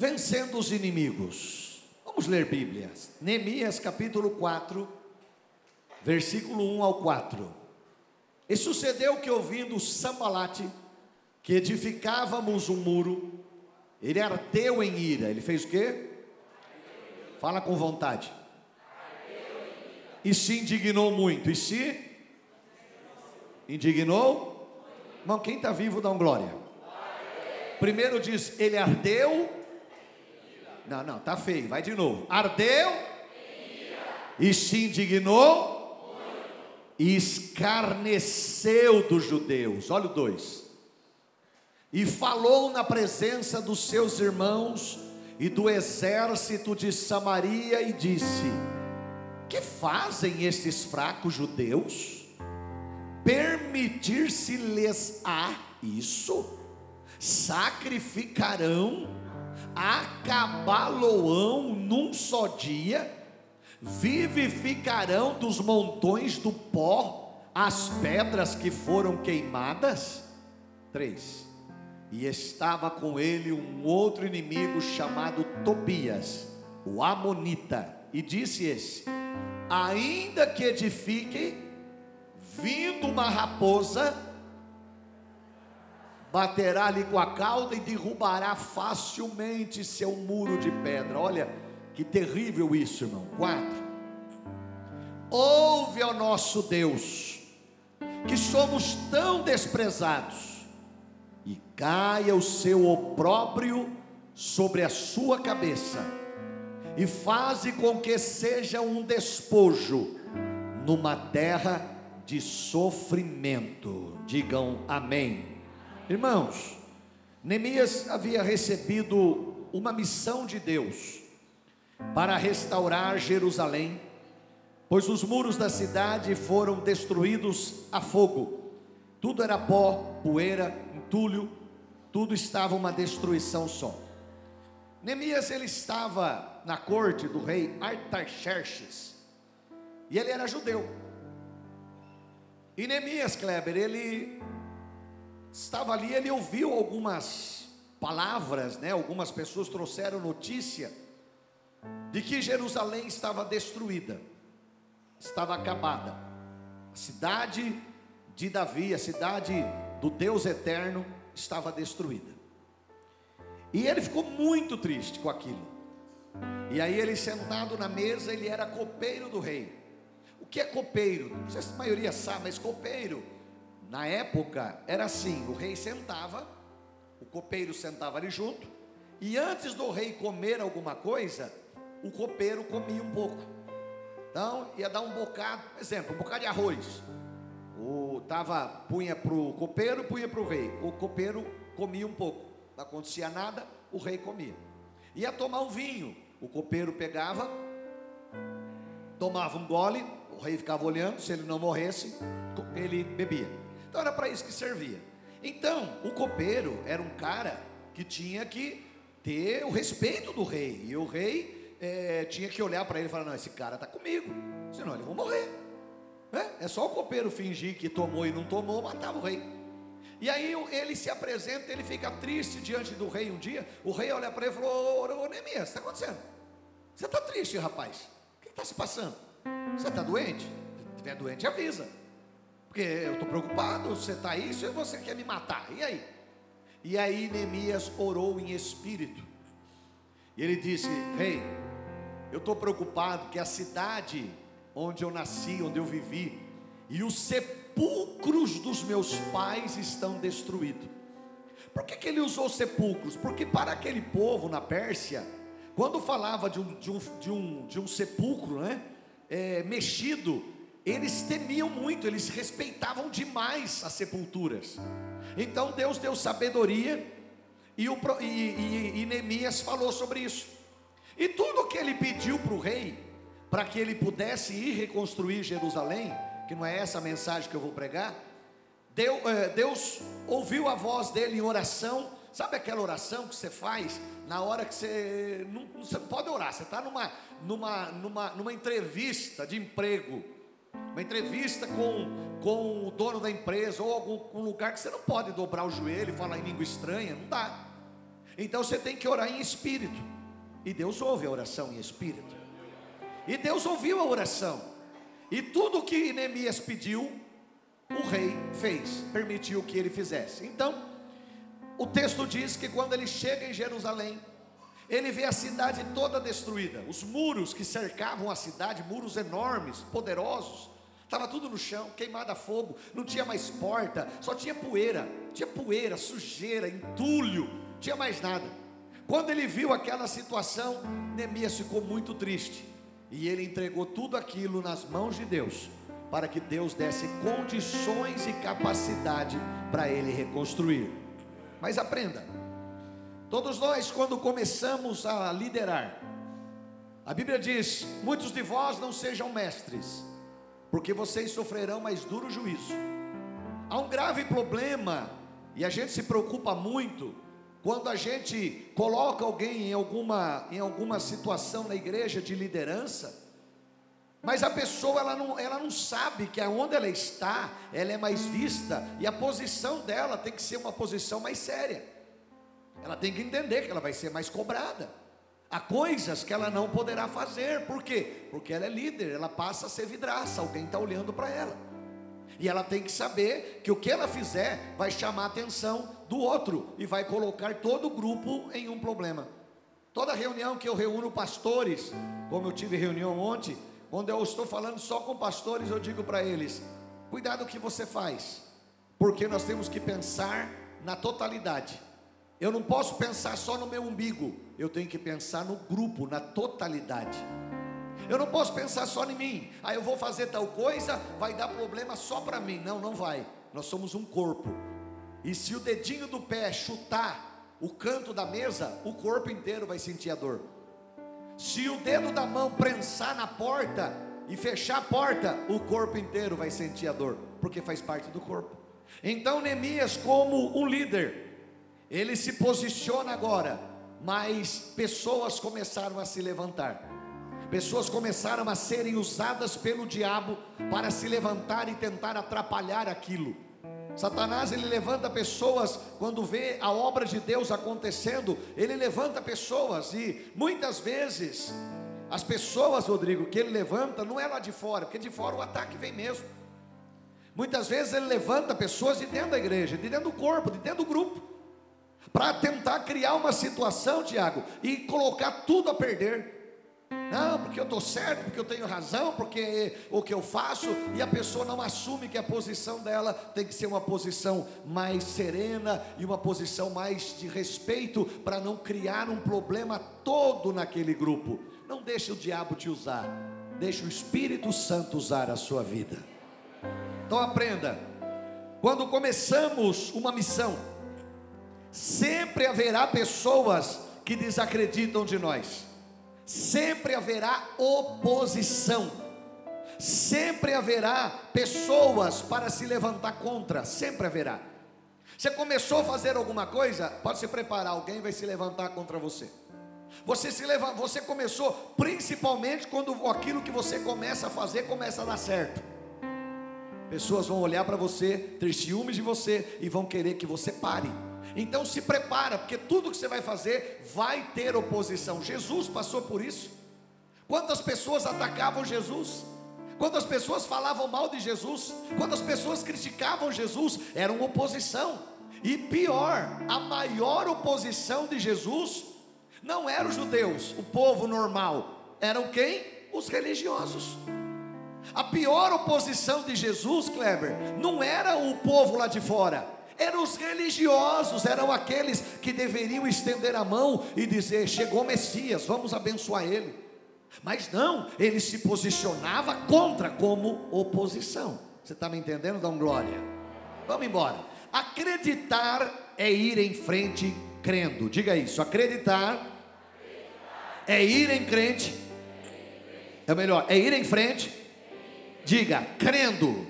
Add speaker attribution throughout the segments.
Speaker 1: vencendo os inimigos. Vamos ler Bíblia. Neemias capítulo 4, versículo 1 ao 4. E sucedeu que ouvindo Sambalate, que edificávamos um muro, ele ardeu em ira. Ele fez o quê? Fala com vontade. E se indignou muito. E se indignou? Irmão, quem está vivo dá um glória. Primeiro diz, ele ardeu. Não, não, tá feio, vai de novo. Ardeu e se indignou e escarneceu dos judeus. Olha o 2. E falou na presença dos seus irmãos e do exército de Samaria e disse: Que fazem estes fracos judeus? Permitir-se-lhes a isso? Sacrificarão, acabá-lo-ão num só dia? vivificarão dos montões do pó as pedras que foram queimadas? 3. E estava com ele um outro inimigo chamado Tobias, o Amonita, e disse esse: Ainda que edifique, vindo uma raposa, baterá-lhe com a cauda e derrubará facilmente seu muro de pedra. Olha, que terrível isso, irmão. Quatro. Ouve ao nosso Deus, que somos tão desprezados, e caia o seu opróbrio sobre a sua cabeça, e faze com que seja um despojo numa terra de sofrimento. Digam amém. Irmãos, Neemias havia recebido uma missão de Deus para restaurar Jerusalém, pois os muros da cidade foram destruídos a fogo. Tudo era pó, poeira, entulho, tudo estava uma destruição só. Neemias ele estava na corte do rei Artaxerxes, e ele era judeu. E Neemias Kleber, ele estava ali, ele ouviu algumas palavras, né? Algumas pessoas trouxeram notícia de que Jerusalém estava destruída, estava acabada. A cidade de Davi, a cidade do Deus eterno, estava destruída. E ele ficou muito triste com aquilo. E aí ele sentado na mesa, ele era copeiro do rei. O que é copeiro? Não sei se a maioria sabe, mas copeiro, na época, era assim: o rei sentava, o copeiro sentava ali junto, e antes do rei comer alguma coisa, o copeiro comia um pouco. Então, ia dar um bocado, exemplo, um bocado de arroz. O, tava, punha para o copeiro, punha para o rei. O copeiro comia um pouco. Não acontecia nada, o rei comia. Ia tomar um vinho. O copeiro pegava, tomava um gole, o rei ficava olhando, se ele não morresse, ele bebia. Então era para isso que servia. Então, o copeiro era um cara que tinha que ter o respeito do rei. E o rei é, tinha que olhar para ele e falar: Não, esse cara está comigo, senão ele vai morrer. É, é só o copeiro fingir que tomou e não tomou, matava o rei. E aí ele se apresenta, ele fica triste diante do rei um dia. O rei olha para ele e falou: Ô, ô Neemias, o que está acontecendo? Você está triste, rapaz? O que está se passando? Você está doente? Se estiver doente, avisa. Porque eu estou preocupado, você está isso e você quer me matar. E aí? E aí Neemias orou em espírito. E ele disse: Rei, eu estou preocupado que a cidade onde eu nasci, onde eu vivi, e os sepulcros dos meus pais estão destruídos. Por que, que ele usou sepulcros? Porque para aquele povo na Pérsia, quando falava de um, de um, de um, de um sepulcro né, é, mexido, eles temiam muito, eles respeitavam demais as sepulturas. Então Deus deu sabedoria e, o, e, e, e Neemias falou sobre isso. E tudo que ele pediu para o rei, para que ele pudesse ir reconstruir Jerusalém, que não é essa a mensagem que eu vou pregar, Deus, é, Deus ouviu a voz dele em oração. Sabe aquela oração que você faz na hora que você não, você pode orar? Você está numa, numa, numa, numa entrevista de emprego, uma entrevista com, com o dono da empresa ou algum um lugar que você não pode dobrar o joelho e falar em língua estranha, não dá. Então você tem que orar em espírito. E Deus ouve a oração em espírito. E Deus ouviu a oração. E tudo que Neemias pediu, o rei fez, permitiu que ele fizesse. Então, o texto diz que quando ele chega em Jerusalém, ele vê a cidade toda destruída, os muros que cercavam a cidade, muros enormes, poderosos, estava tudo no chão, queimado a fogo, não tinha mais porta, só tinha poeira, tinha poeira, sujeira, entulho, tinha mais nada. Quando ele viu aquela situação, Neemias ficou muito triste, e ele entregou tudo aquilo nas mãos de Deus, para que Deus desse condições e capacidade para ele reconstruir. Mas aprenda, Todos nós, quando começamos a liderar, a Bíblia diz: muitos de vós não sejam mestres, porque vocês sofrerão mais duro juízo. Há um grave problema, e a gente se preocupa muito, quando a gente coloca alguém em alguma, em alguma situação na igreja de liderança, mas a pessoa ela não, ela não sabe que aonde ela está, ela é mais vista, e a posição dela tem que ser uma posição mais séria. Ela tem que entender que ela vai ser mais cobrada. Há coisas que ela não poderá fazer, por quê? Porque ela é líder, ela passa a ser vidraça, alguém está olhando para ela. E ela tem que saber que o que ela fizer vai chamar a atenção do outro e vai colocar todo o grupo em um problema. Toda reunião que eu reúno pastores, como eu tive reunião ontem, quando eu estou falando só com pastores, eu digo para eles: cuidado o que você faz, porque nós temos que pensar na totalidade. Eu não posso pensar só no meu umbigo, eu tenho que pensar no grupo, na totalidade. Eu não posso pensar só em mim. Ah, eu vou fazer tal coisa, vai dar problema só para mim. Não, não vai. Nós somos um corpo. E se o dedinho do pé chutar o canto da mesa, o corpo inteiro vai sentir a dor. Se o dedo da mão prensar na porta e fechar a porta, o corpo inteiro vai sentir a dor, porque faz parte do corpo. Então Neemias, como um líder, ele se posiciona agora, mas pessoas começaram a se levantar. Pessoas começaram a serem usadas pelo diabo para se levantar e tentar atrapalhar aquilo. Satanás ele levanta pessoas quando vê a obra de Deus acontecendo, ele levanta pessoas e muitas vezes as pessoas, Rodrigo, que ele levanta não é lá de fora, porque de fora o ataque vem mesmo. Muitas vezes ele levanta pessoas de dentro da igreja, de dentro do corpo, de dentro do grupo para tentar criar uma situação, Tiago, e colocar tudo a perder. Não, porque eu estou certo, porque eu tenho razão, porque o que eu faço, e a pessoa não assume que a posição dela tem que ser uma posição mais serena e uma posição mais de respeito, para não criar um problema todo naquele grupo. Não deixe o diabo te usar, deixe o Espírito Santo usar a sua vida. Então aprenda, quando começamos uma missão, Sempre haverá pessoas que desacreditam de nós. Sempre haverá oposição. Sempre haverá pessoas para se levantar contra, sempre haverá. Você começou a fazer alguma coisa, pode se preparar, alguém vai se levantar contra você. Você se leva, você começou principalmente quando aquilo que você começa a fazer começa a dar certo. Pessoas vão olhar para você, ter ciúmes de você e vão querer que você pare. Então se prepara, porque tudo que você vai fazer vai ter oposição. Jesus passou por isso. Quantas pessoas atacavam Jesus? Quantas pessoas falavam mal de Jesus? Quantas pessoas criticavam Jesus? Eram oposição. E pior, a maior oposição de Jesus não eram os judeus, o povo normal. Eram quem? Os religiosos. A pior oposição de Jesus, Kleber, não era o povo lá de fora eram os religiosos, eram aqueles que deveriam estender a mão e dizer: chegou Messias, vamos abençoar ele. Mas não, ele se posicionava contra como oposição. Você está me entendendo? Dá um glória. Vamos embora. Acreditar é ir em frente crendo. Diga isso. Acreditar é ir em frente. É melhor, é ir em frente. Diga, crendo.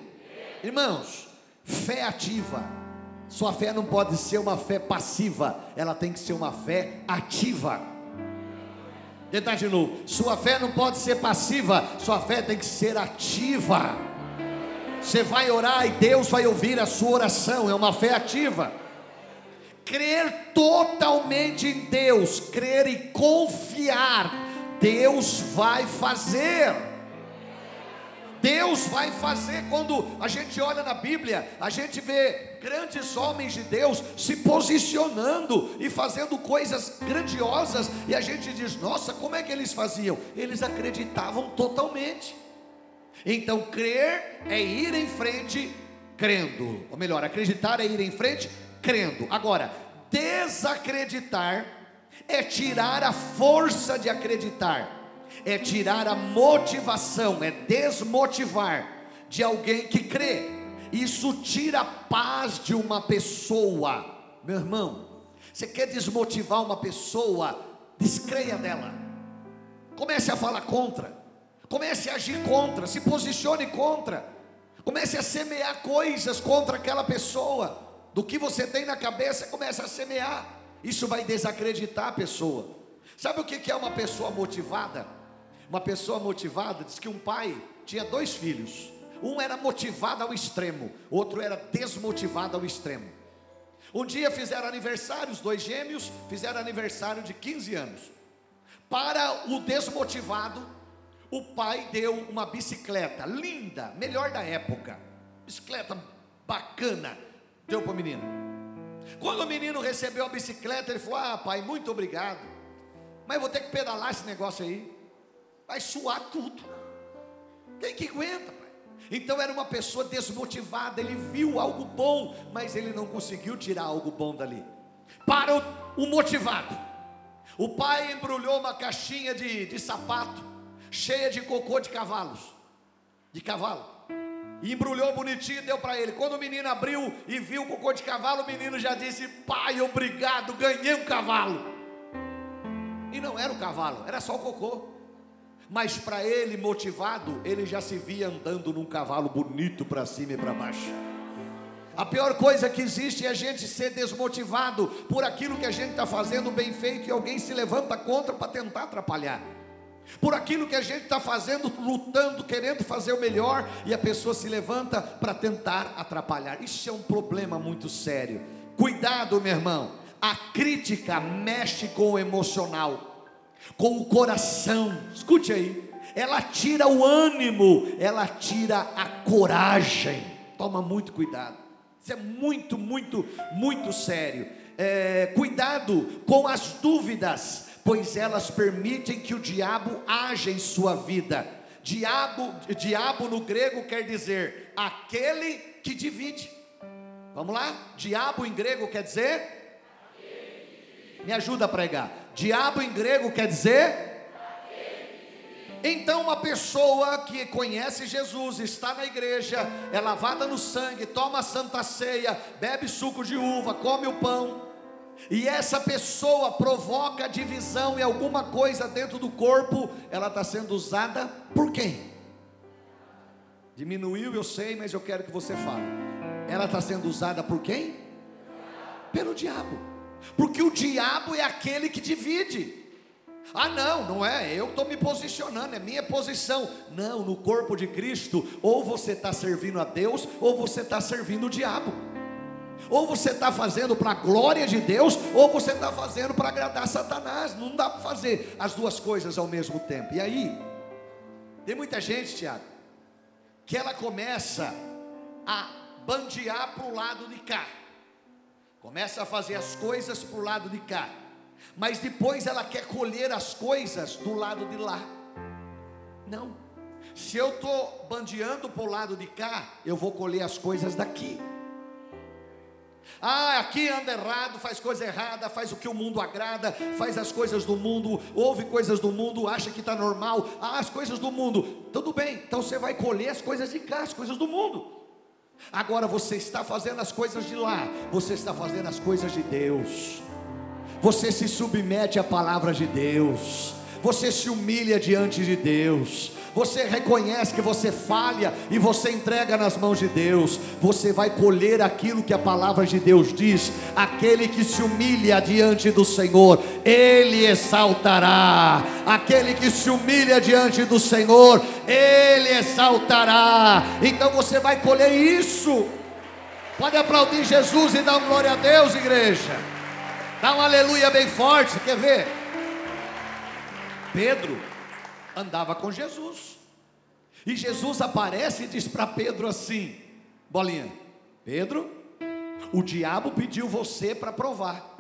Speaker 1: Irmãos, fé ativa sua fé não pode ser uma fé passiva, ela tem que ser uma fé ativa. Tentar de novo. Sua fé não pode ser passiva, sua fé tem que ser ativa. Você vai orar e Deus vai ouvir a sua oração, é uma fé ativa. crer totalmente em Deus, crer e confiar, Deus vai fazer. Deus vai fazer quando a gente olha na Bíblia, a gente vê grandes homens de Deus se posicionando e fazendo coisas grandiosas, e a gente diz: nossa, como é que eles faziam? Eles acreditavam totalmente. Então, crer é ir em frente crendo, ou melhor, acreditar é ir em frente crendo. Agora, desacreditar é tirar a força de acreditar é tirar a motivação, é desmotivar de alguém que crê. Isso tira a paz de uma pessoa. Meu irmão, você quer desmotivar uma pessoa? Descreia dela. Comece a falar contra. Comece a agir contra, se posicione contra. Comece a semear coisas contra aquela pessoa. Do que você tem na cabeça, comece a semear. Isso vai desacreditar a pessoa. Sabe o que é uma pessoa motivada? Uma pessoa motivada diz que um pai tinha dois filhos. Um era motivado ao extremo, outro era desmotivado ao extremo. Um dia fizeram aniversário, os dois gêmeos fizeram aniversário de 15 anos. Para o desmotivado, o pai deu uma bicicleta linda, melhor da época. Bicicleta bacana, deu para o menino. Quando o menino recebeu a bicicleta, ele falou: Ah, pai, muito obrigado. Mas vou ter que pedalar esse negócio aí vai suar tudo. Quem que aguenta, pai? Então era uma pessoa desmotivada, ele viu algo bom, mas ele não conseguiu tirar algo bom dali. Para o, motivado, o pai embrulhou uma caixinha de, de sapato, cheia de cocô de cavalos, de cavalo, e embrulhou bonitinho e deu para ele. Quando o menino abriu e viu o cocô de cavalo, o menino já disse: Pai, obrigado, ganhei um cavalo. E não era o cavalo, era só o cocô mas para ele, motivado, ele já se via andando num cavalo bonito para cima e para baixo. A pior coisa que existe é a gente ser desmotivado por aquilo que a gente está fazendo bem feito e alguém se levanta contra para tentar atrapalhar. Por aquilo que a gente está fazendo, lutando, querendo fazer o melhor, e a pessoa se levanta para tentar atrapalhar. Isso é um problema muito sério. Cuidado, meu irmão. A crítica mexe com o emocional com o coração. Escute aí. Ela tira o ânimo, ela tira a coragem. Toma muito cuidado. Isso é muito, muito, muito sério. É, cuidado com as dúvidas, pois elas permitem que o diabo haja em sua vida. Diabo, diabo no grego quer dizer aquele que divide. Vamos lá? Diabo em grego quer dizer me ajuda a pregar. Diabo em grego quer dizer então, uma pessoa que conhece Jesus, está na igreja, é lavada no sangue, toma a santa ceia, bebe suco de uva, come o pão, e essa pessoa provoca divisão e alguma coisa dentro do corpo, ela está sendo usada por quem? Diminuiu, eu sei, mas eu quero que você fale. Ela está sendo usada por quem? Pelo diabo. Porque o diabo é aquele que divide. Ah, não, não é, eu estou me posicionando, é minha posição. Não, no corpo de Cristo, ou você está servindo a Deus, ou você está servindo o diabo. Ou você está fazendo para a glória de Deus, ou você está fazendo para agradar Satanás. Não dá para fazer as duas coisas ao mesmo tempo. E aí, tem muita gente, Tiago, que ela começa a bandear para o lado de cá. Começa a fazer as coisas para o lado de cá, mas depois ela quer colher as coisas do lado de lá. Não, se eu estou bandeando para o lado de cá, eu vou colher as coisas daqui. Ah, aqui anda errado, faz coisa errada, faz o que o mundo agrada, faz as coisas do mundo, ouve coisas do mundo, acha que está normal. Ah, as coisas do mundo, tudo bem, então você vai colher as coisas de cá, as coisas do mundo. Agora você está fazendo as coisas de lá, você está fazendo as coisas de Deus. Você se submete à palavra de Deus. Você se humilha diante de Deus você reconhece que você falha e você entrega nas mãos de Deus, você vai colher aquilo que a palavra de Deus diz: aquele que se humilha diante do Senhor, Ele exaltará, aquele que se humilha diante do Senhor, Ele exaltará. Então você vai colher isso. Pode aplaudir Jesus e dar glória a Deus, igreja. Dá um aleluia bem forte, quer ver? Pedro andava com Jesus. E Jesus aparece e diz para Pedro assim: Bolinha, Pedro, o diabo pediu você para provar.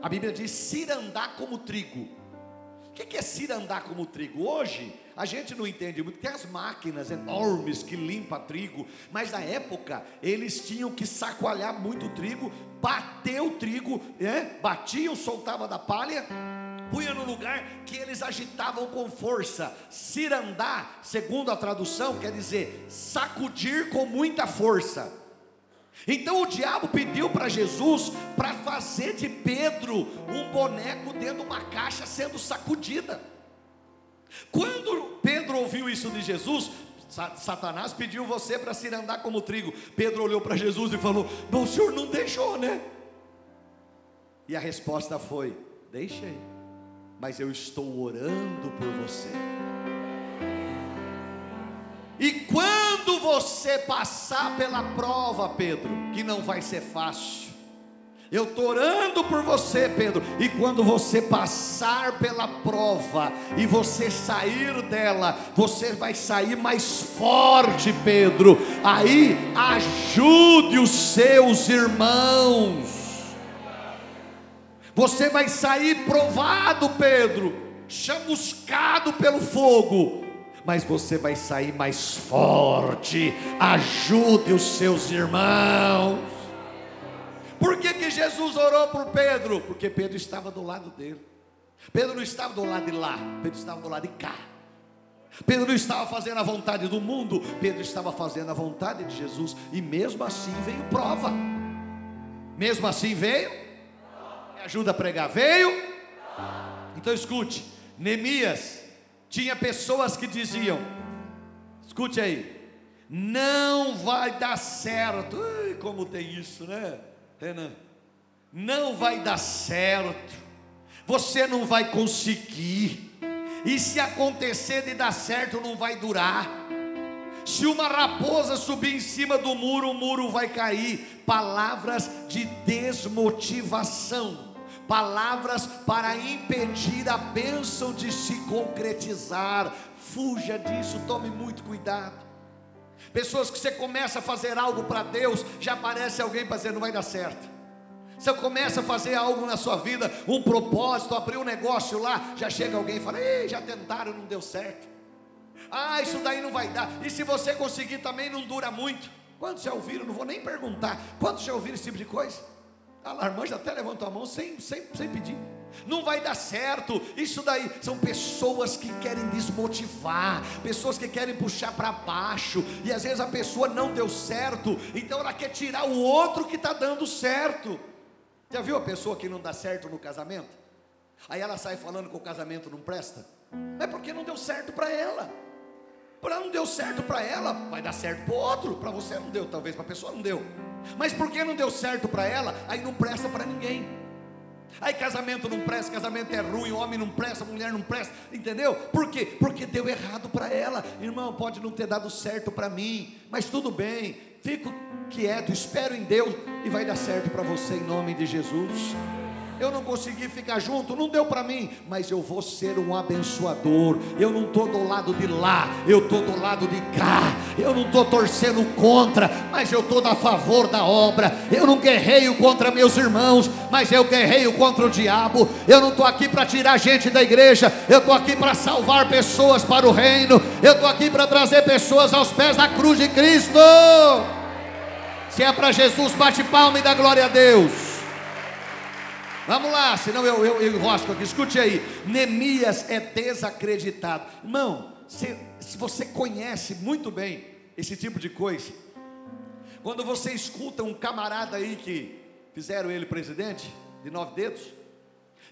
Speaker 1: A Bíblia diz cirandar como trigo. O que é cirandar como trigo? Hoje a gente não entende muito, tem as máquinas enormes que limpa trigo, mas na época eles tinham que sacoalhar muito trigo, bater o trigo, né? batiam, soltava da palha, punha no lugar que eles agitavam com força. Cirandar, segundo a tradução, quer dizer sacudir com muita força. Então o diabo pediu para Jesus para fazer de Pedro um boneco dentro de uma caixa sendo sacudida. Quando Pedro ouviu isso de Jesus, Satanás pediu você para se andar como trigo. Pedro olhou para Jesus e falou: Bom, o senhor não deixou, né? E a resposta foi: Deixei, mas eu estou orando por você. E quando você passar pela prova, Pedro, que não vai ser fácil, eu estou orando por você, Pedro. E quando você passar pela prova e você sair dela, você vai sair mais forte, Pedro. Aí ajude os seus irmãos. Você vai sair provado, Pedro, chamuscado pelo fogo. Mas você vai sair mais forte. Ajude os seus irmãos. Por que, que Jesus orou por Pedro? Porque Pedro estava do lado dele. Pedro não estava do lado de lá, Pedro estava do lado de cá. Pedro não estava fazendo a vontade do mundo, Pedro estava fazendo a vontade de Jesus, e mesmo assim veio prova. Mesmo assim veio, me ajuda a pregar, veio. Então escute, Neemias tinha pessoas que diziam: escute aí, não vai dar certo. Ai, como tem isso, né? Renan, não vai dar certo, você não vai conseguir, e se acontecer de dar certo, não vai durar. Se uma raposa subir em cima do muro, o muro vai cair. Palavras de desmotivação, palavras para impedir a bênção de se concretizar. Fuja disso, tome muito cuidado. Pessoas que você começa a fazer algo para Deus, já aparece alguém para dizer não vai dar certo. Você começa a fazer algo na sua vida, um propósito, abrir um negócio lá, já chega alguém e fala: Ei, já tentaram, não deu certo. Ah, isso daí não vai dar. E se você conseguir também não dura muito. Quantos já ouviram? Não vou nem perguntar. Quantos já ouviram esse tipo de coisa? A Larmanja até levantou a mão sem, sem, sem pedir não vai dar certo. Isso daí são pessoas que querem desmotivar, pessoas que querem puxar para baixo, e às vezes a pessoa não deu certo, então ela quer tirar o outro que está dando certo. Já viu a pessoa que não dá certo no casamento? Aí ela sai falando que o casamento não presta, é porque não deu certo para ela. Para não deu certo para ela, vai dar certo para o outro. Para você não deu, talvez para a pessoa não deu. Mas porque não deu certo para ela, aí não presta para ninguém. Aí casamento não presta, casamento é ruim, homem não presta, mulher não presta, entendeu? Por quê? Porque deu errado para ela. Irmão, pode não ter dado certo para mim, mas tudo bem. Fico quieto, espero em Deus e vai dar certo para você em nome de Jesus eu não consegui ficar junto, não deu para mim, mas eu vou ser um abençoador. Eu não estou do lado de lá, eu estou do lado de cá. Eu não estou torcendo contra, mas eu estou a favor da obra. Eu não guerreio contra meus irmãos, mas eu guerreio contra o diabo. Eu não estou aqui para tirar gente da igreja, eu estou aqui para salvar pessoas para o reino. Eu estou aqui para trazer pessoas aos pés da cruz de Cristo. Se é para Jesus, bate palma e dá glória a Deus. Vamos lá, senão eu, eu, eu enrosco aqui. Escute aí. Neemias é desacreditado. Irmão, se, se você conhece muito bem esse tipo de coisa, quando você escuta um camarada aí que fizeram ele presidente, de nove dedos,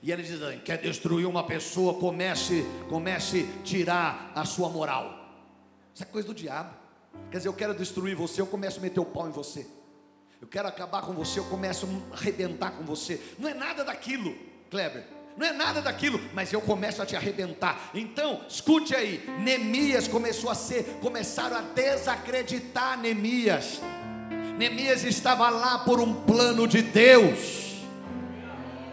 Speaker 1: e ele diz, quer destruir uma pessoa, comece, comece tirar a sua moral. Isso é coisa do diabo. Quer dizer, eu quero destruir você, eu começo a meter o pau em você. Eu quero acabar com você, eu começo a arrebentar com você. Não é nada daquilo, Kleber. Não é nada daquilo, mas eu começo a te arrebentar. Então, escute aí, Neemias começou a ser, começaram a desacreditar Neemias. Neemias estava lá por um plano de Deus.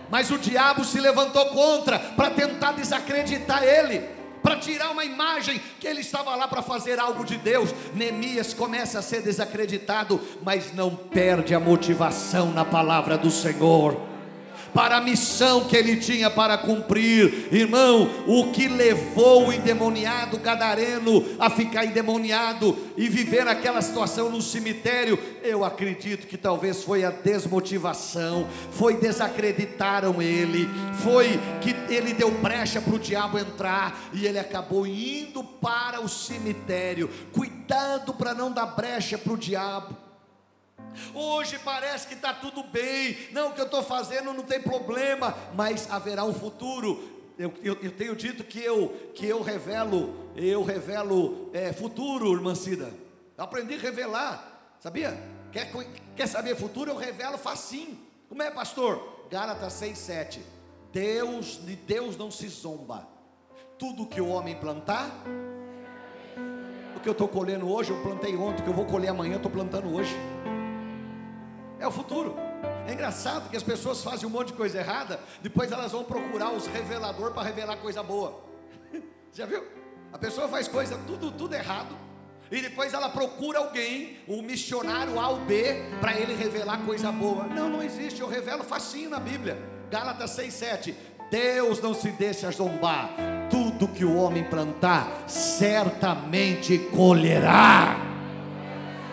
Speaker 1: Mas o diabo se levantou contra para tentar desacreditar ele para tirar uma imagem que ele estava lá para fazer algo de Deus. Neemias começa a ser desacreditado, mas não perde a motivação na palavra do Senhor para a missão que ele tinha para cumprir. Irmão, o que levou o endemoniado gadareno a ficar endemoniado e viver aquela situação no cemitério, eu acredito que talvez foi a desmotivação, foi desacreditaram ele, foi que ele deu brecha para o diabo entrar e ele acabou indo para o cemitério, cuidado para não dar brecha para o diabo. Hoje parece que está tudo bem, não, o que eu estou fazendo não tem problema, mas haverá um futuro. Eu, eu, eu, tenho dito que eu, que eu revelo, eu revelo é, futuro, irmã Cida. aprendi a revelar, sabia? Quer, quer saber futuro? Eu revelo facinho. Como é, pastor? Gálatas 6, 7. Deus, de Deus não se zomba. Tudo que o homem plantar, o que eu estou colhendo hoje, eu plantei ontem, o que eu vou colher amanhã, eu estou plantando hoje é o futuro. É engraçado que as pessoas fazem um monte de coisa errada, depois elas vão procurar os reveladores para revelar coisa boa. Já viu? A pessoa faz coisa tudo, tudo errado, e depois ela procura alguém, o um missionário A ou B, para ele revelar coisa boa. Não, não existe, eu revelo facinho na Bíblia. Gálatas 6,7. Deus não se deixa zombar, tudo que o homem plantar, certamente colherá.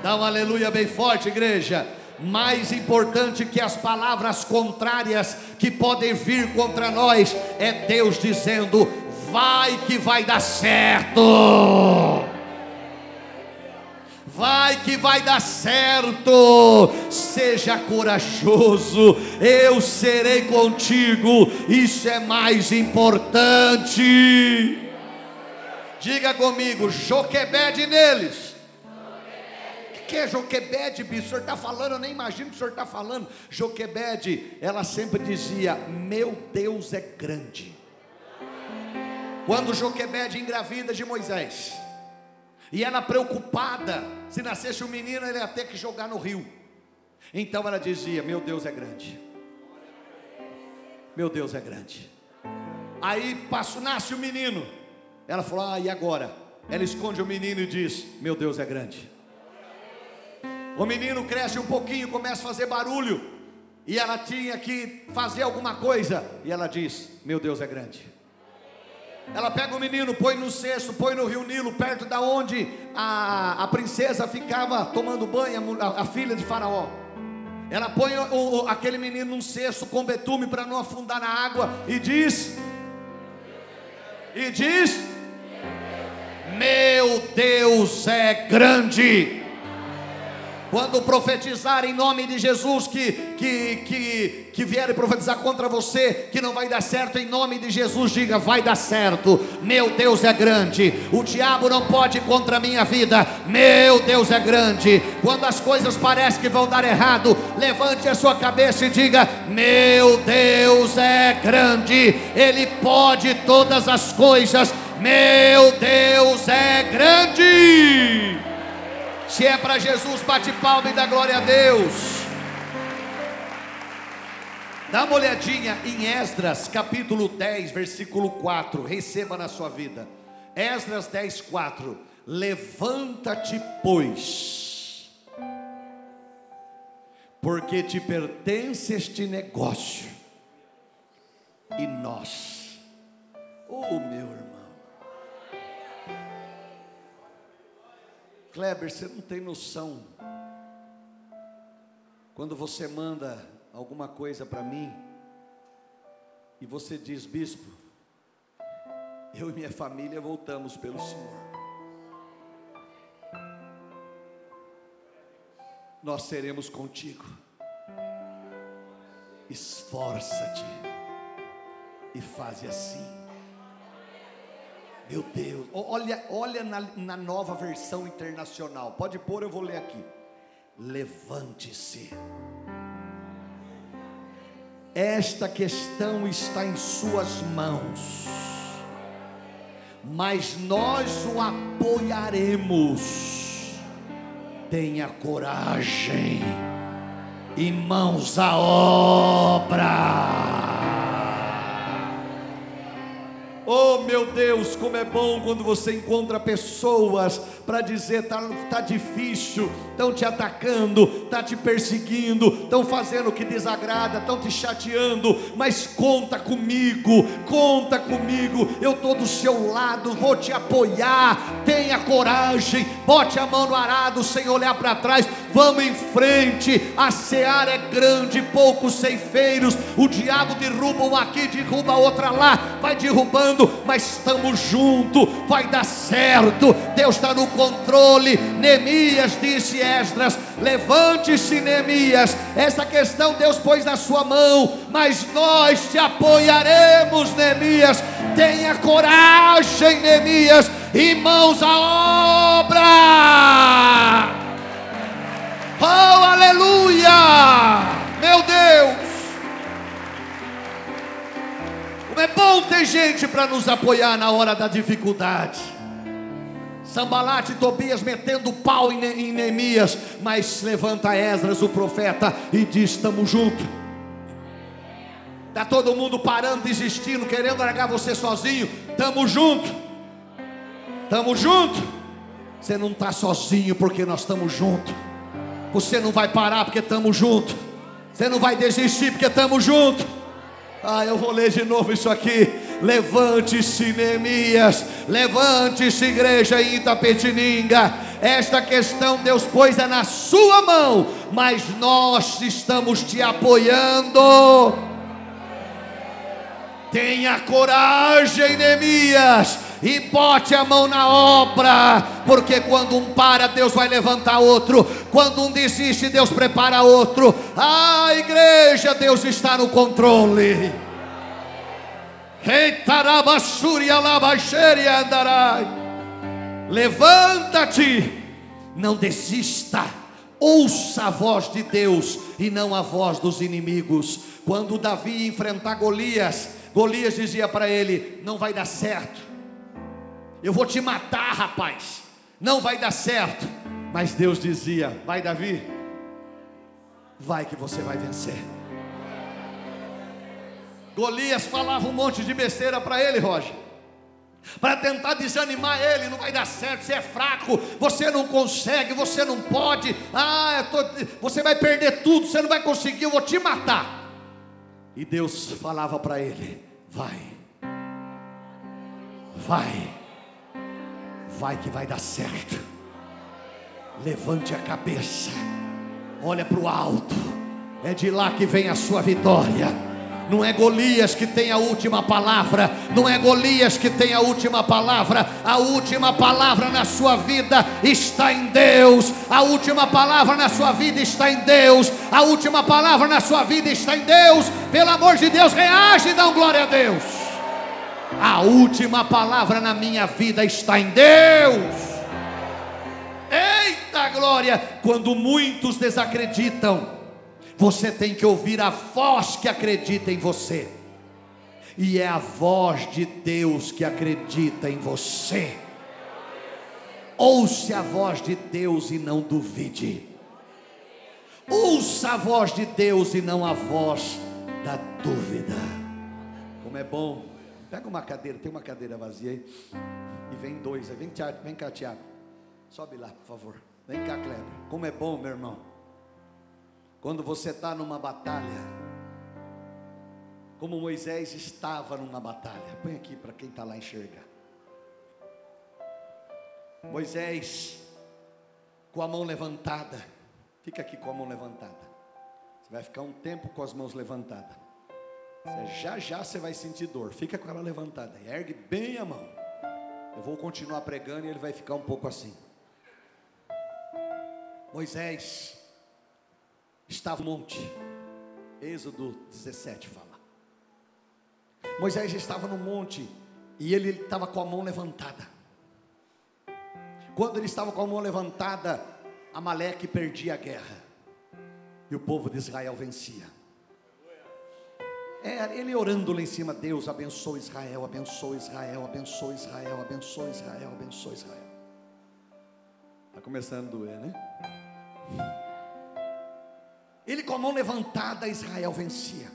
Speaker 1: Dá um aleluia bem forte, igreja mais importante que as palavras contrárias que podem vir contra nós é Deus dizendo: vai que vai dar certo. Vai que vai dar certo, seja corajoso, eu serei contigo, isso é mais importante. Diga comigo, Joquebede neles que é Joquebede, o senhor está falando, eu nem imagino o que o senhor está falando. Joquebede, ela sempre dizia: Meu Deus é grande. Quando Joquebede engravida de Moisés, e ela preocupada, se nascesse um menino, ele ia ter que jogar no rio. Então ela dizia: Meu Deus é grande. Meu Deus é grande. Aí passo, nasce o menino. Ela falou: Ah, e agora? Ela esconde o menino e diz: Meu Deus é grande. O menino cresce um pouquinho, começa a fazer barulho. E ela tinha que fazer alguma coisa. E ela diz: Meu Deus é grande. Ela pega o menino, põe no cesto, põe no rio Nilo, perto da onde a, a princesa ficava tomando banho, a, a filha de Faraó. Ela põe o, o, aquele menino num cesto com betume para não afundar na água e diz: E diz: Meu Deus é grande. Quando profetizar em nome de Jesus que, que, que, que vierem profetizar contra você, que não vai dar certo, em nome de Jesus, diga: vai dar certo. Meu Deus é grande. O diabo não pode contra a minha vida. Meu Deus é grande. Quando as coisas parecem que vão dar errado, levante a sua cabeça e diga: Meu Deus é grande. Ele pode todas as coisas. Meu Deus é grande. Se é para Jesus, bate palma e dá glória a Deus. Dá uma olhadinha em Esdras, capítulo 10, versículo 4. Receba na sua vida. Esdras 10, 4. Levanta-te, pois, porque te pertence este negócio, e nós, oh meu irmão. Kleber, você não tem noção. Quando você manda alguma coisa para mim e você diz, bispo, eu e minha família voltamos pelo Senhor. Nós seremos contigo. Esforça-te e faz assim. Meu Deus, olha, olha na, na nova versão internacional. Pode pôr, eu vou ler aqui. Levante-se. Esta questão está em Suas mãos, mas nós o apoiaremos. Tenha coragem e mãos à obra. Oh meu Deus, como é bom quando você encontra pessoas para dizer tá, tá difícil, estão te atacando, tá te perseguindo, estão fazendo o que desagrada, estão te chateando, mas conta comigo, conta comigo, eu estou do seu lado, vou te apoiar. Tenha coragem, bote a mão no arado sem olhar para trás. Vamos em frente. A seara é grande, poucos ceifeiros. O diabo derruba um aqui, derruba outra lá, vai derrubando, mas estamos juntos. Vai dar certo. Deus está no controle. Neemias disse Esdras: Levante-se, Neemias. Essa questão Deus pôs na sua mão, mas nós te apoiaremos, Neemias. Tenha coragem, Neemias, e mãos à obra. Oh, aleluia! Meu Deus! É bom ter gente para nos apoiar na hora da dificuldade. Sambalate e Tobias metendo pau em Neemias, mas levanta Esdras, o profeta, e diz: Estamos juntos. Está todo mundo parando, desistindo, querendo largar você sozinho. Estamos juntos. Estamos juntos. Você não está sozinho porque nós estamos juntos. Você não vai parar porque estamos juntos. Você não vai desistir porque estamos juntos. Ah, eu vou ler de novo isso aqui. Levante-se, Neemias. Levante-se, igreja em Itapetininga. Esta questão Deus pôs é na sua mão, mas nós estamos te apoiando. Tenha coragem, Neemias e bote a mão na obra, porque quando um para, Deus vai levantar outro, quando um desiste, Deus prepara outro. Ah, igreja, Deus está no controle. Levanta-te, não desista, ouça a voz de Deus e não a voz dos inimigos. Quando Davi enfrentar Golias, Golias dizia para ele: Não vai dar certo, eu vou te matar, rapaz. Não vai dar certo. Mas Deus dizia: Vai, Davi, vai que você vai vencer. Golias falava um monte de besteira para ele, Roger. Para tentar desanimar ele, não vai dar certo, você é fraco, você não consegue, você não pode, ah, tô, você vai perder tudo, você não vai conseguir, eu vou te matar. E Deus falava para ele: vai, vai, vai que vai dar certo. Levante a cabeça, olha para o alto, é de lá que vem a sua vitória. Não é Golias que tem a última palavra, não é Golias que tem a última palavra, a última palavra na sua vida está em Deus, a última palavra na sua vida está em Deus, a última palavra na sua vida está em Deus, pelo amor de Deus, reage e dá glória a Deus. A última palavra na minha vida está em Deus. Eita glória! Quando muitos desacreditam, você tem que ouvir a voz que acredita em você, e é a voz de Deus que acredita em você. Ouça a voz de Deus e não duvide. Ouça a voz de Deus e não a voz da dúvida. Como é bom Pega uma cadeira, tem uma cadeira vazia aí. E vem dois, vem, vem cá, Tiago. Sobe lá, por favor. Vem cá, Kleber. Como é bom, meu irmão. Quando você está numa batalha, como Moisés estava numa batalha. Põe aqui para quem está lá enxergar. Moisés, com a mão levantada. Fica aqui com a mão levantada. Você vai ficar um tempo com as mãos levantadas. Já já você vai sentir dor. Fica com ela levantada. Ergue bem a mão. Eu vou continuar pregando e ele vai ficar um pouco assim. Moisés estava no monte. Êxodo 17 fala. Moisés estava no monte e ele estava com a mão levantada. Quando ele estava com a mão levantada, Amaleque perdia a guerra e o povo de Israel vencia. É, ele orando lá em cima, Deus abençoa Israel, abençoa Israel, abençoa Israel, abençoa Israel, abençoa Israel. Está começando a doer, né? Ele com a mão levantada, Israel vencia.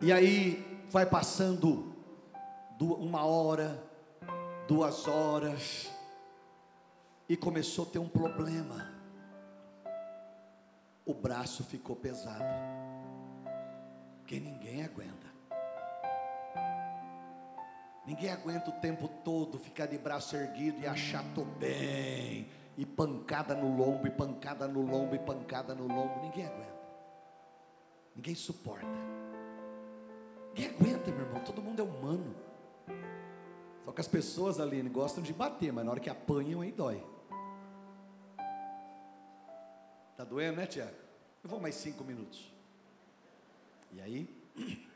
Speaker 1: E aí vai passando uma hora, duas horas, e começou a ter um problema. O braço ficou pesado, que ninguém aguenta. Ninguém aguenta o tempo todo ficar de braço erguido e achar tô bem, e pancada no lombo, e pancada no lombo, e pancada no lombo. Ninguém aguenta. Ninguém suporta. Ninguém aguenta, meu irmão. Todo mundo é humano. Só que as pessoas, ali gostam de bater, mas na hora que apanham, aí dói. Tá doendo, né, Tiago? Eu vou mais cinco minutos. E aí,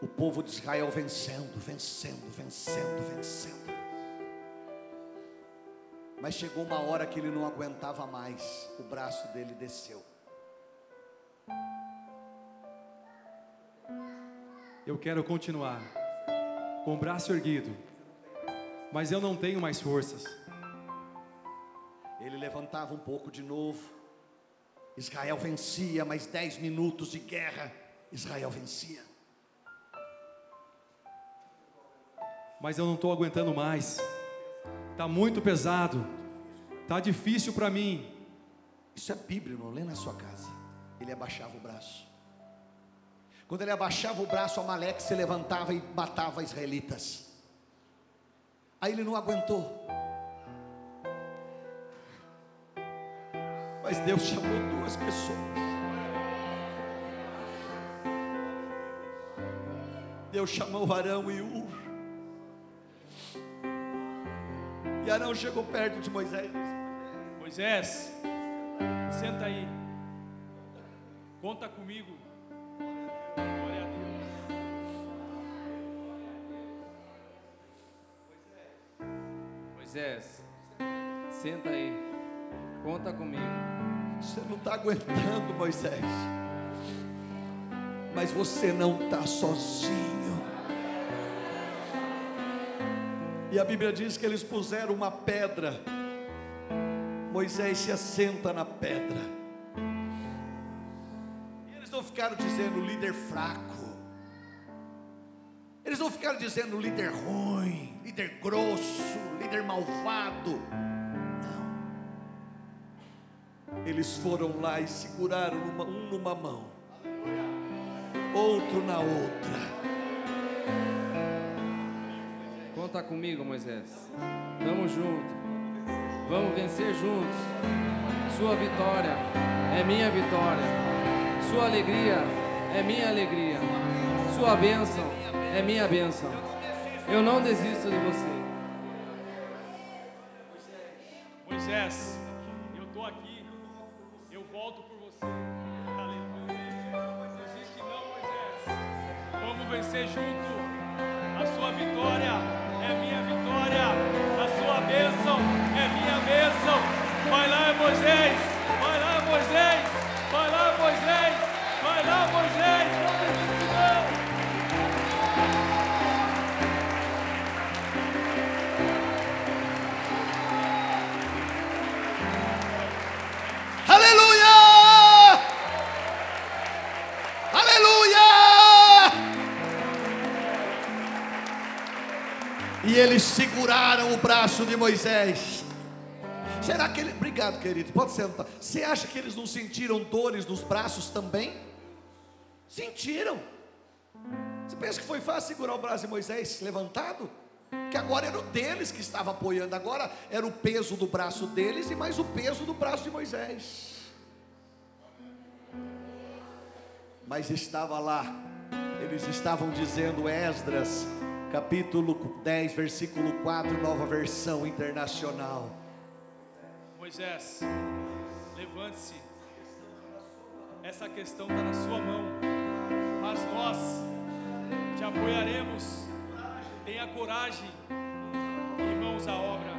Speaker 1: o povo de Israel vencendo, vencendo, vencendo, vencendo. Mas chegou uma hora que ele não aguentava mais, o braço dele desceu.
Speaker 2: Eu quero continuar com o braço erguido, mas eu não tenho mais forças.
Speaker 1: Levantava um pouco de novo. Israel vencia, mais dez minutos de guerra. Israel vencia.
Speaker 2: Mas eu não estou aguentando mais. Está muito pesado. Está difícil para mim.
Speaker 1: Isso é Bíblia, irmão. Lê na sua casa. Ele abaixava o braço. Quando ele abaixava o braço, Amaleque se levantava e matava israelitas. Aí ele não aguentou. Mas Deus chamou duas pessoas. Deus chamou Arão e Ur. E Arão chegou perto de Moisés.
Speaker 2: Moisés, senta aí. Conta comigo
Speaker 3: Moisés, senta aí, conta comigo.
Speaker 1: Você não está aguentando, Moisés, mas você não está sozinho. E a Bíblia diz que eles puseram uma pedra. Moisés se assenta na pedra. E eles não ficaram dizendo líder fraco. Eles não ficaram dizendo líder ruim líder grosso, líder malvado. Eles foram lá e seguraram uma, um numa mão, outro na outra.
Speaker 3: Conta comigo, Moisés. Tamo junto. Vamos vencer juntos. Sua vitória é minha vitória. Sua alegria é minha alegria. Sua bênção é minha bênção. Eu não desisto de você.
Speaker 1: Eles seguraram o braço de Moisés. Será que ele. Obrigado, querido. Pode sentar. Você acha que eles não sentiram dores nos braços também? Sentiram. Você pensa que foi fácil segurar o braço de Moisés levantado? Que agora era o deles que estava apoiando, agora era o peso do braço deles e mais o peso do braço de Moisés. Mas estava lá, eles estavam dizendo, Esdras, capítulo 10, versículo 4, nova versão internacional.
Speaker 2: Moisés, levante-se. Essa questão está na sua mão, mas nós te apoiaremos. Tenha coragem, irmãos, à obra.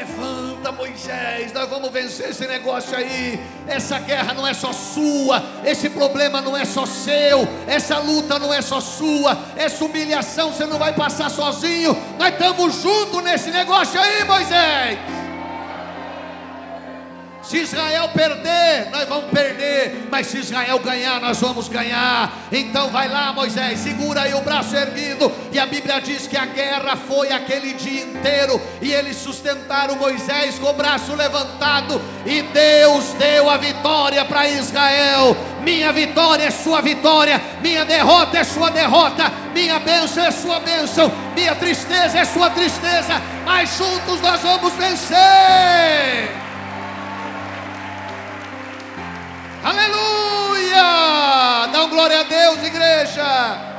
Speaker 1: Levanta, Moisés, nós vamos vencer esse negócio aí. Essa guerra não é só sua, esse problema não é só seu, essa luta não é só sua, essa humilhação você não vai passar sozinho. Nós estamos juntos nesse negócio aí, Moisés. Se Israel perder, nós vamos perder. Mas se Israel ganhar, nós vamos ganhar. Então vai lá, Moisés, segura aí o braço erguido. E a Bíblia diz que a guerra foi aquele dia inteiro. E eles sustentaram Moisés com o braço levantado. E Deus deu a vitória para Israel. Minha vitória é sua vitória. Minha derrota é sua derrota. Minha bênção é sua bênção. Minha tristeza é sua tristeza. Mas juntos nós vamos vencer. Aleluia! Dá glória a Deus, igreja.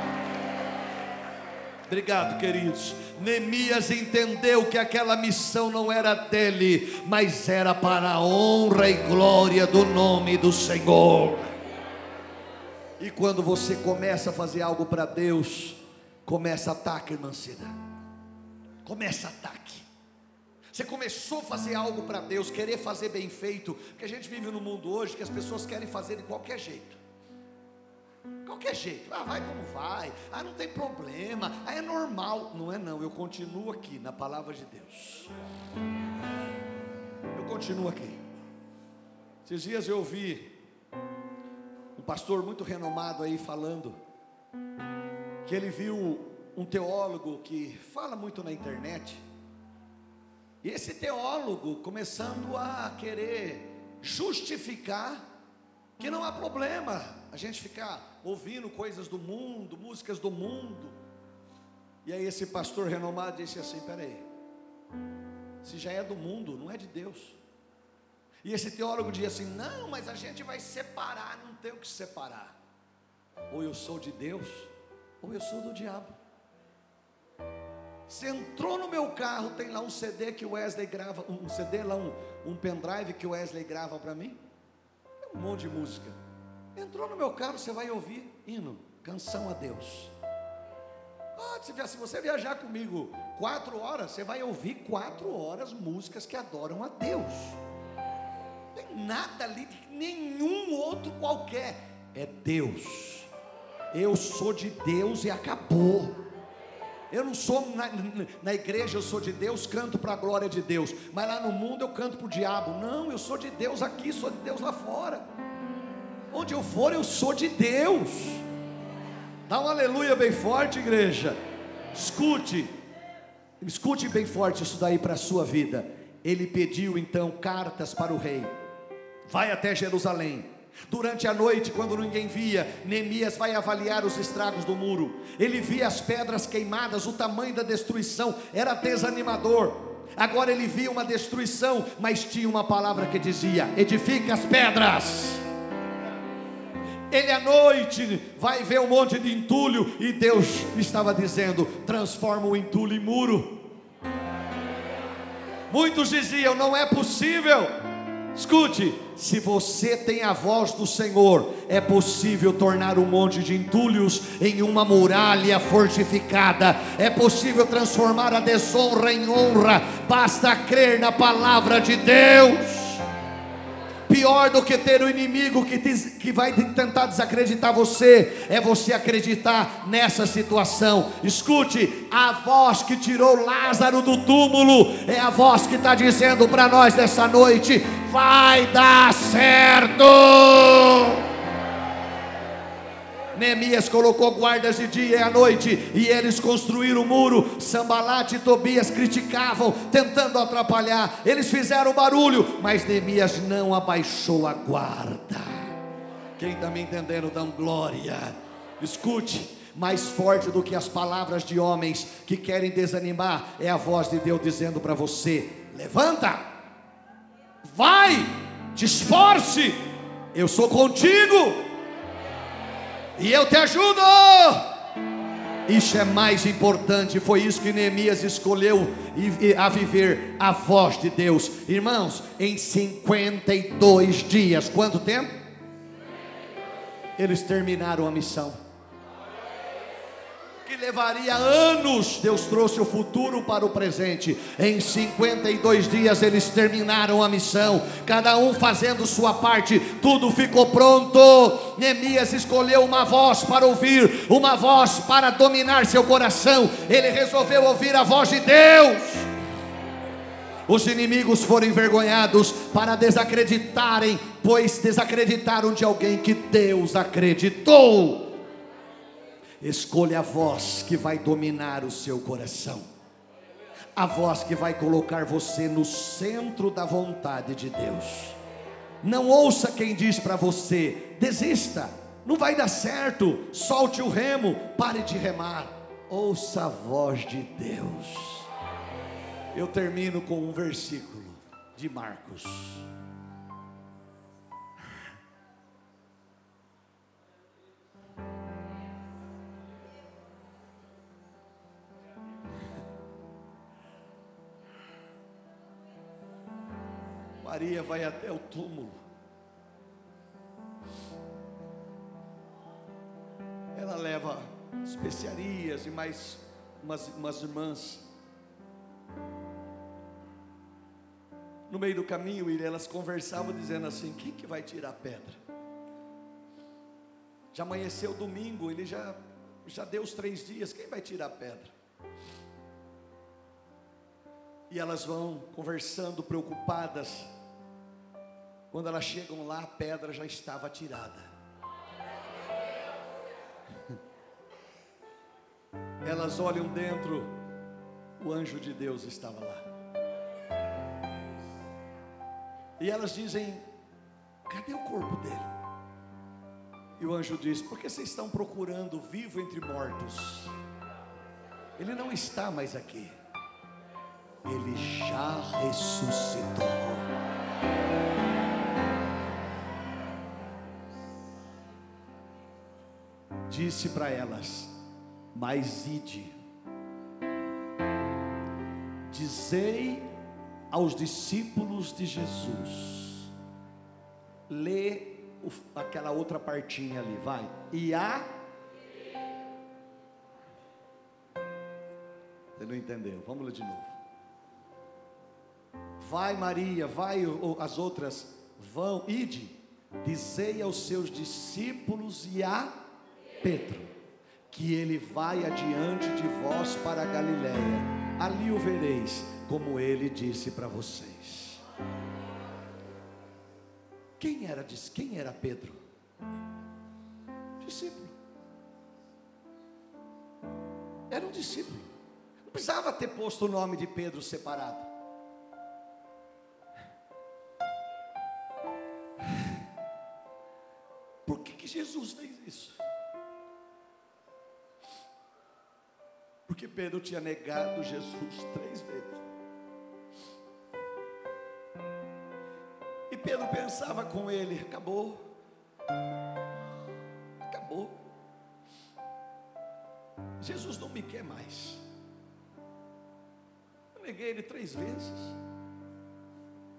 Speaker 1: Obrigado, queridos. Neemias entendeu que aquela missão não era dele, mas era para a honra e glória do nome do Senhor. E quando você começa a fazer algo para Deus, começa ataque, irmã Cida. Começa ataque. Você começou a fazer algo para Deus, querer fazer bem feito, porque a gente vive no mundo hoje que as pessoas querem fazer de qualquer jeito. Qualquer jeito, ah, vai como vai, ah, não tem problema, ah, é normal. Não é não, eu continuo aqui na palavra de Deus. Eu continuo aqui. Esses dias eu ouvi um pastor muito renomado aí falando que ele viu um teólogo que fala muito na internet e esse teólogo começando a querer justificar que não há problema a gente ficar ouvindo coisas do mundo, músicas do mundo. E aí esse pastor renomado disse assim: peraí, se já é do mundo, não é de Deus. E esse teólogo dizia assim: não, mas a gente vai separar, não tem o que separar. Ou eu sou de Deus, ou eu sou do diabo. Você entrou no meu carro, tem lá um CD que o Wesley grava, um CD lá, um, um pendrive que o Wesley grava para mim. É um monte de música. Entrou no meu carro, você vai ouvir hino, canção a Deus. Ah, se você viajar comigo quatro horas, você vai ouvir quatro horas músicas que adoram a Deus. Não tem nada ali nenhum outro qualquer. É Deus. Eu sou de Deus e acabou. Eu não sou na, na igreja, eu sou de Deus, canto para a glória de Deus. Mas lá no mundo eu canto para o diabo. Não, eu sou de Deus aqui, sou de Deus lá fora. Onde eu for, eu sou de Deus. Dá um aleluia bem forte, igreja. Escute, escute bem forte isso daí para a sua vida. Ele pediu então cartas para o rei. Vai até Jerusalém Durante a noite, quando ninguém via, Neemias vai avaliar os estragos do muro. Ele via as pedras queimadas, o tamanho da destruição era desanimador. Agora ele via uma destruição, mas tinha uma palavra que dizia: edifica as pedras. Ele à noite vai ver um monte de entulho e Deus estava dizendo: transforma o entulho em muro. Muitos diziam: não é possível. Escute, se você tem a voz do Senhor, é possível tornar um monte de entulhos em uma muralha fortificada, é possível transformar a desonra em honra, basta crer na palavra de Deus. Pior do que ter o um inimigo que, que vai tentar desacreditar você, é você acreditar nessa situação. Escute, a voz que tirou Lázaro do túmulo é a voz que está dizendo para nós nessa noite: vai dar certo. Neemias colocou guardas de dia e à noite, e eles construíram o muro. Sambalate e Tobias criticavam, tentando atrapalhar. Eles fizeram barulho, mas Neemias não abaixou a guarda. Quem está me entendendo, dá glória. Escute, mais forte do que as palavras de homens que querem desanimar é a voz de Deus dizendo para você: levanta, vai, te esforce, eu sou contigo e eu te ajudo. Isso é mais importante, foi isso que Neemias escolheu a viver a voz de Deus. Irmãos, em 52 dias, quanto tempo? Eles terminaram a missão que levaria anos, Deus trouxe o futuro para o presente. Em 52 dias eles terminaram a missão, cada um fazendo sua parte, tudo ficou pronto. Neemias escolheu uma voz para ouvir, uma voz para dominar seu coração. Ele resolveu ouvir a voz de Deus. os inimigos foram envergonhados para desacreditarem, pois desacreditaram de alguém que Deus acreditou. Escolha a voz que vai dominar o seu coração, a voz que vai colocar você no centro da vontade de Deus. Não ouça quem diz para você: desista, não vai dar certo, solte o remo, pare de remar. Ouça a voz de Deus. Eu termino com um versículo de Marcos. Maria vai até o túmulo. Ela leva especiarias e mais umas, umas irmãs no meio do caminho, elas conversavam dizendo assim: quem que vai tirar a pedra? Já amanheceu domingo, ele já, já deu os três dias, quem vai tirar a pedra? E elas vão conversando, preocupadas. Quando elas chegam lá, a pedra já estava tirada. Elas olham dentro, o anjo de Deus estava lá. E elas dizem: cadê o corpo dele? E o anjo diz: porque vocês estão procurando vivo entre mortos? Ele não está mais aqui, ele já ressuscitou. Disse para elas: Mas ide, dizei aos discípulos de Jesus. Lê aquela outra partinha ali, vai. E a. Você não entendeu? Vamos ler de novo. Vai Maria, vai as outras, vão, ide, dizei aos seus discípulos e a Pedro, que ele vai adiante de vós para Galiléia ali o vereis, como ele disse para vocês. Quem era, quem era Pedro? Discípulo. Era um discípulo. Não precisava ter posto o nome de Pedro separado. Por que, que Jesus fez isso? Porque Pedro tinha negado Jesus três vezes. E Pedro pensava com ele: acabou, acabou. Jesus não me quer mais. Eu neguei ele três vezes.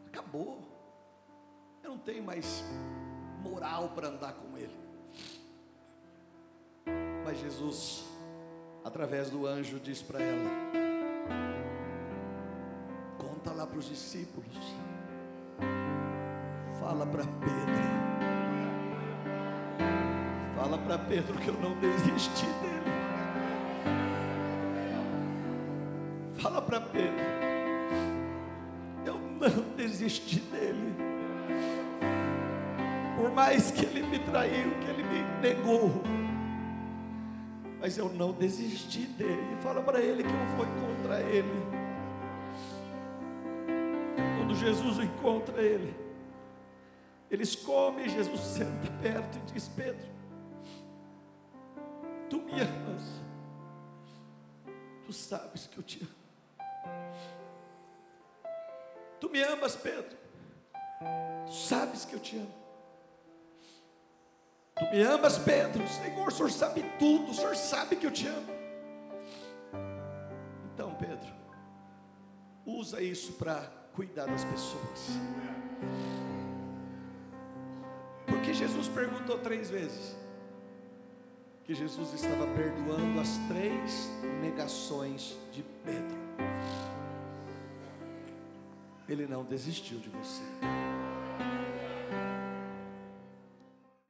Speaker 1: Acabou. Eu não tenho mais moral para andar com ele. Mas Jesus através do anjo, diz para ela: Conta lá para os discípulos, fala para Pedro, fala para Pedro que eu não desisti dele. Fala para Pedro, eu não desisti dele. Por mais que ele me traiu, que ele me negou mas eu não desisti dele. Fala para ele que eu vou encontrar ele. Quando Jesus encontra ele, eles comem, Jesus senta perto e diz: Pedro, tu me amas, tu sabes que eu te amo. Tu me amas, Pedro, tu sabes que eu te amo. Tu me amas, Pedro? Senhor, o Senhor sabe tudo, o Senhor sabe que eu te amo. Então, Pedro, usa isso para cuidar das pessoas. Porque Jesus perguntou três vezes que Jesus estava perdoando as três negações de Pedro. Ele não desistiu de você.